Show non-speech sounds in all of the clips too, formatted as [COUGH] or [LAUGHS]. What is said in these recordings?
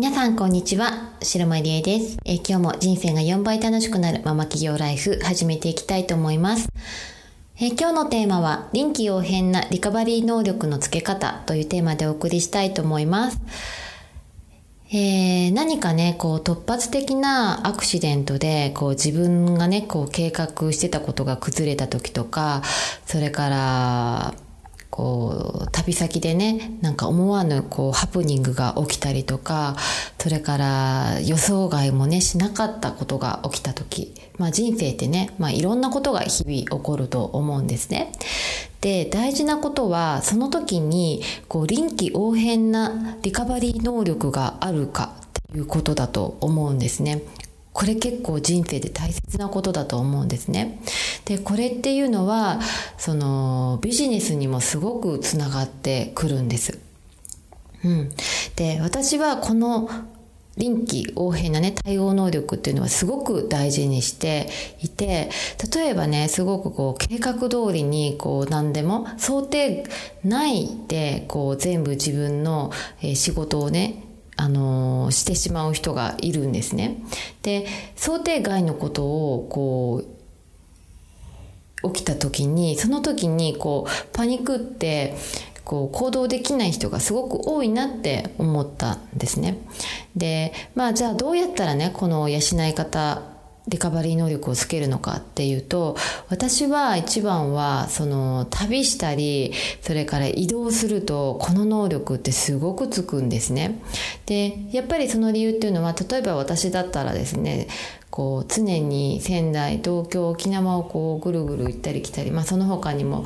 皆さん、こんにちは。白間理恵です、え今日も人生が4倍楽しくなるママ企業ライフ始めていきたいと思います。え今日のテーマは臨機応変なリカバリー能力のつけ方というテーマでお送りしたいと思います。えー、何かね、こう突発的なアクシデントで、こう自分がね、こう計画してたことが崩れた時とか、それから、こう旅先でねなんか思わぬこうハプニングが起きたりとかそれから予想外もねしなかったことが起きた時、まあ、人生ってね、まあ、いろんなことが日々起こると思うんですね。で大事なことはその時にこう臨機応変なリカバリー能力があるかっていうことだと思うんですね。これ結構人生で大切なことだと思うんですね。で、これっていうのは、そのビジネスにもすごくつながってくるんです。うん。で、私はこの臨機応変なね、対応能力っていうのはすごく大事にしていて、例えばね、すごくこう計画通りにこう何でも想定内でこう全部自分の仕事をね、あのしてしまう人がいるんですね。で想定外のことをこう起きた時にその時にこうパニックってこう行動できない人がすごく多いなって思ったんですね。でまあじゃあどうやったらねこの養い方リカバリー能力をつけるのかっていうと私は一番はその旅したりそれから移動するとこの能力ってすごくつくんですね。でやっぱりその理由っていうのは例えば私だったらですねこう常に仙台東京沖縄をこうぐるぐる行ったり来たり、まあ、その他にも、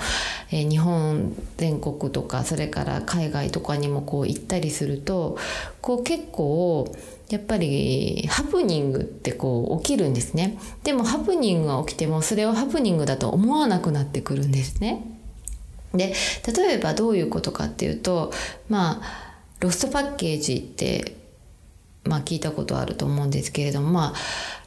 えー、日本全国とかそれから海外とかにもこう行ったりするとこう結構やっぱりハプニングってこう起きるんですね。でもハプニングが起きてもそれをハプニングだと思わなくなってくるんですね。で例えばどういうことかっていうとまあロストパッケージってまあ聞いたことあると思うんですけれどもまあ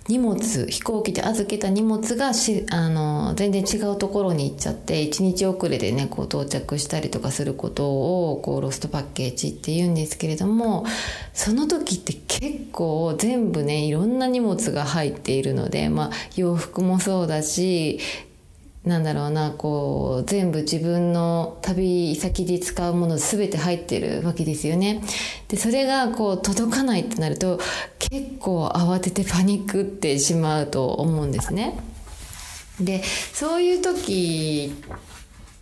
荷物飛行機で預けた荷物がしあの全然違うところに行っちゃって1日遅れでねこう到着したりとかすることをこうロストパッケージって言うんですけれどもその時って結構全部ねいろんな荷物が入っているので、まあ、洋服もそうだしなんだろうなこう全部自分の旅先で使うもの全て入ってるわけですよね。でそれがこう届かないってなると結構慌ててパニックってしまうと思うんですね。でそういう時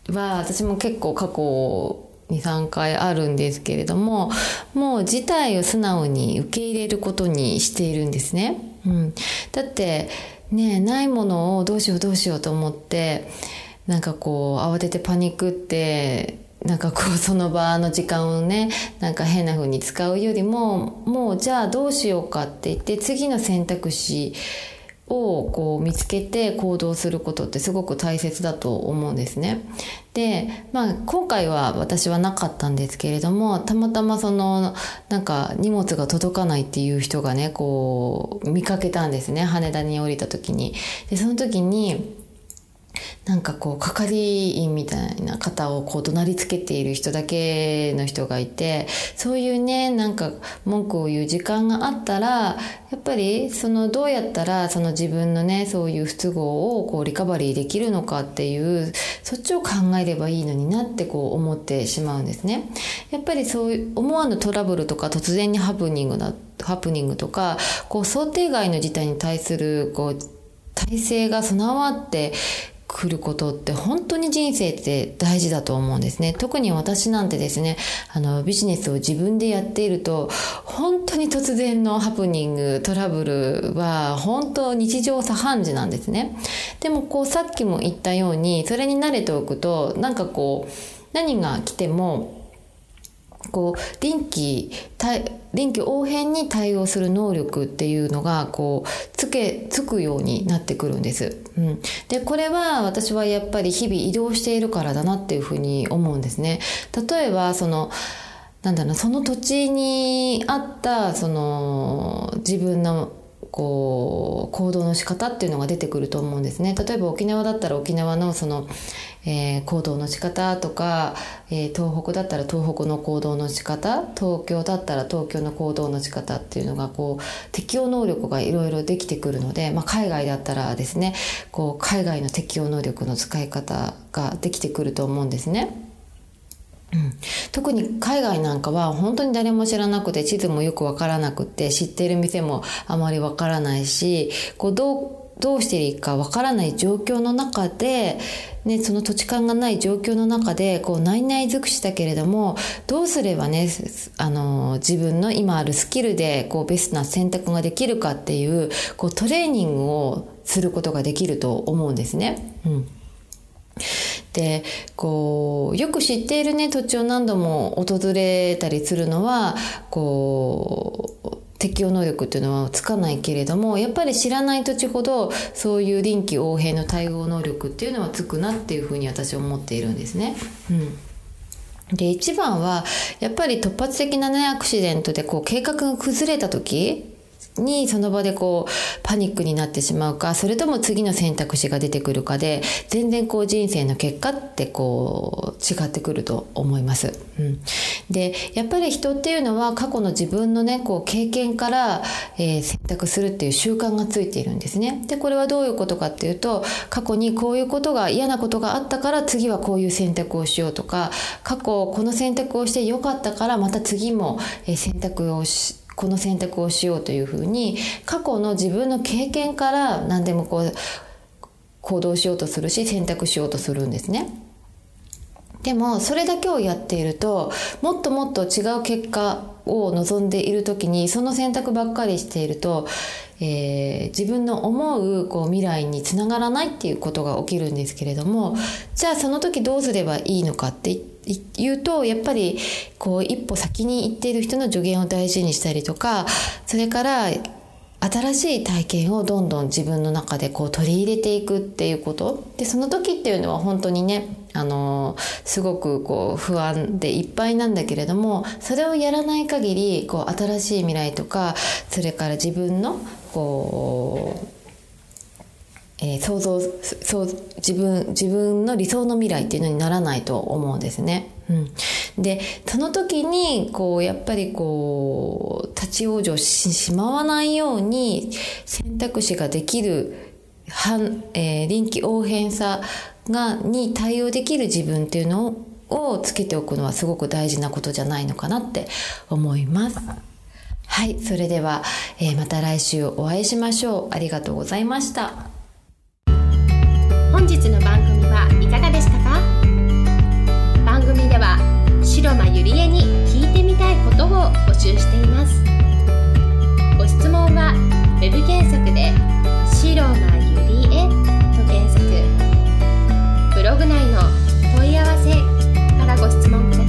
は私も結構過去23回あるんですけれどももう事態を素直に受け入れることにしているんですね。うん、だってねないものをどうしようどうしようと思ってなんかこう慌ててパニックってなんかこう [LAUGHS] その場の時間をねなんか変な風に使うよりももうじゃあどうしようかって言って次の選択肢をこう見つけて行動することってすごく大切だと思うんですね。で、まあ今回は私はなかったんですけれども、たまたまそのなんか荷物が届かないっていう人がね、こう見かけたんですね。羽田に降りた時に。で、その時に、なんかこう係員みたいな方をこう怒鳴りつけている人だけの人がいてそういうねなんか文句を言う時間があったらやっぱりそのどうやったらその自分のねそういう不都合をこうリカバリーできるのかっていうそっちを考えればいいのになってこう思ってしまうんですね。やっぱりそういう思わぬトラブルとか突然にハプニングだハプニングとかこう想定外の事態に対するこう体制が備わって来ることって本当に人生って大事だと思うんですね。特に私なんてですねあのビジネスを自分でやっていると本当に突然のハプニングトラブルは本当日常茶飯事なんですね。でもこうさっきも言ったようにそれに慣れておくとなんかこう何が来てもこう臨機臨機応変に対応する能力っていうのがこうつけつくようになってくるんです。うん、でこれは私はやっぱり日々移動しているからだなっていうふうに思うんですね。例えばそのなんだろうその土地にあったその自分のこう行動の仕方っていうのが出てくると思うんですね例えば沖縄だったら沖縄のその、えー、行動の仕方とか、えー、東北だったら東北の行動の仕方東京だったら東京の行動の仕方っていうのがこう適応能力がいろいろできてくるので、まあ、海外だったらですねこう海外の適応能力の使い方ができてくると思うんですね。うん、特に海外なんかは本当に誰も知らなくて地図もよくわからなくて知っている店もあまりわからないしこうどうどうしていいかわからない状況の中で、ね、その土地勘がない状況の中でこう内々尽くしたけれどもどうすればねあの自分の今あるスキルでこうベストな選択ができるかっていうこうトレーニングをすることができると思うんですね。うんでこうよく知っているね土地を何度も訪れたりするのはこう適応能力っていうのはつかないけれどもやっぱり知らない土地ほどそういう臨機応変の対応能力っていうのはつくなっていうふうに私は思っているんですね。うんで一番はやっぱり突発的なねアクシデントでこう計画が崩れた時にその場でこうパニックになってしまうかそれとも次の選択肢が出てくるかで全然こう人生の結果ってこう違ってくると思います。うん、でやっぱり人っていうのは過去の自分のねこう経験から、えー、選択するっていう習慣がついているんですね。でこれはどういうことかっていうと過去にこういうことが嫌なことがあったから次はこういう選択をしようとか過去この選択をしてよかったからまた次も選択をしこの選択をしようというふうに過去の自分の経験から何でもこう行動しようとするし選択しようとするんですね。でもそれだけをやっているともっともっと違う結果を望んでいる時にその選択ばっかりしていると、えー、自分の思うこう未来につながらないっていうことが起きるんですけれどもじゃあその時どうすればいいのかって言言うとやっぱりこう一歩先に行っている人の助言を大事にしたりとかそれから新しい体験をどんどん自分の中でこう取り入れていくっていうこと。でその時っていうのは本当にねあのすごくこう不安でいっぱいなんだけれどもそれをやらない限りこう新しい未来とかそれから自分のこうえー、想像そう自分自分の理想の未来っていうのにならないと思うんですね。うん、でその時にこうやっぱりこう立ち往生ししまわないように選択肢ができる反、えー、臨機応変さがに対応できる自分っていうのををつけておくのはすごく大事なことじゃないのかなって思います。はい、それでは、えー、また来週お会いしましょう。ありがとうございました。本日の番組はいかがでしたか？番組では白間ゆりえに聞いてみたいことを募集しています。ご質問は web 検索で「白間ゆりえ」と検索。ブログ内の問い合わせからご質問ください。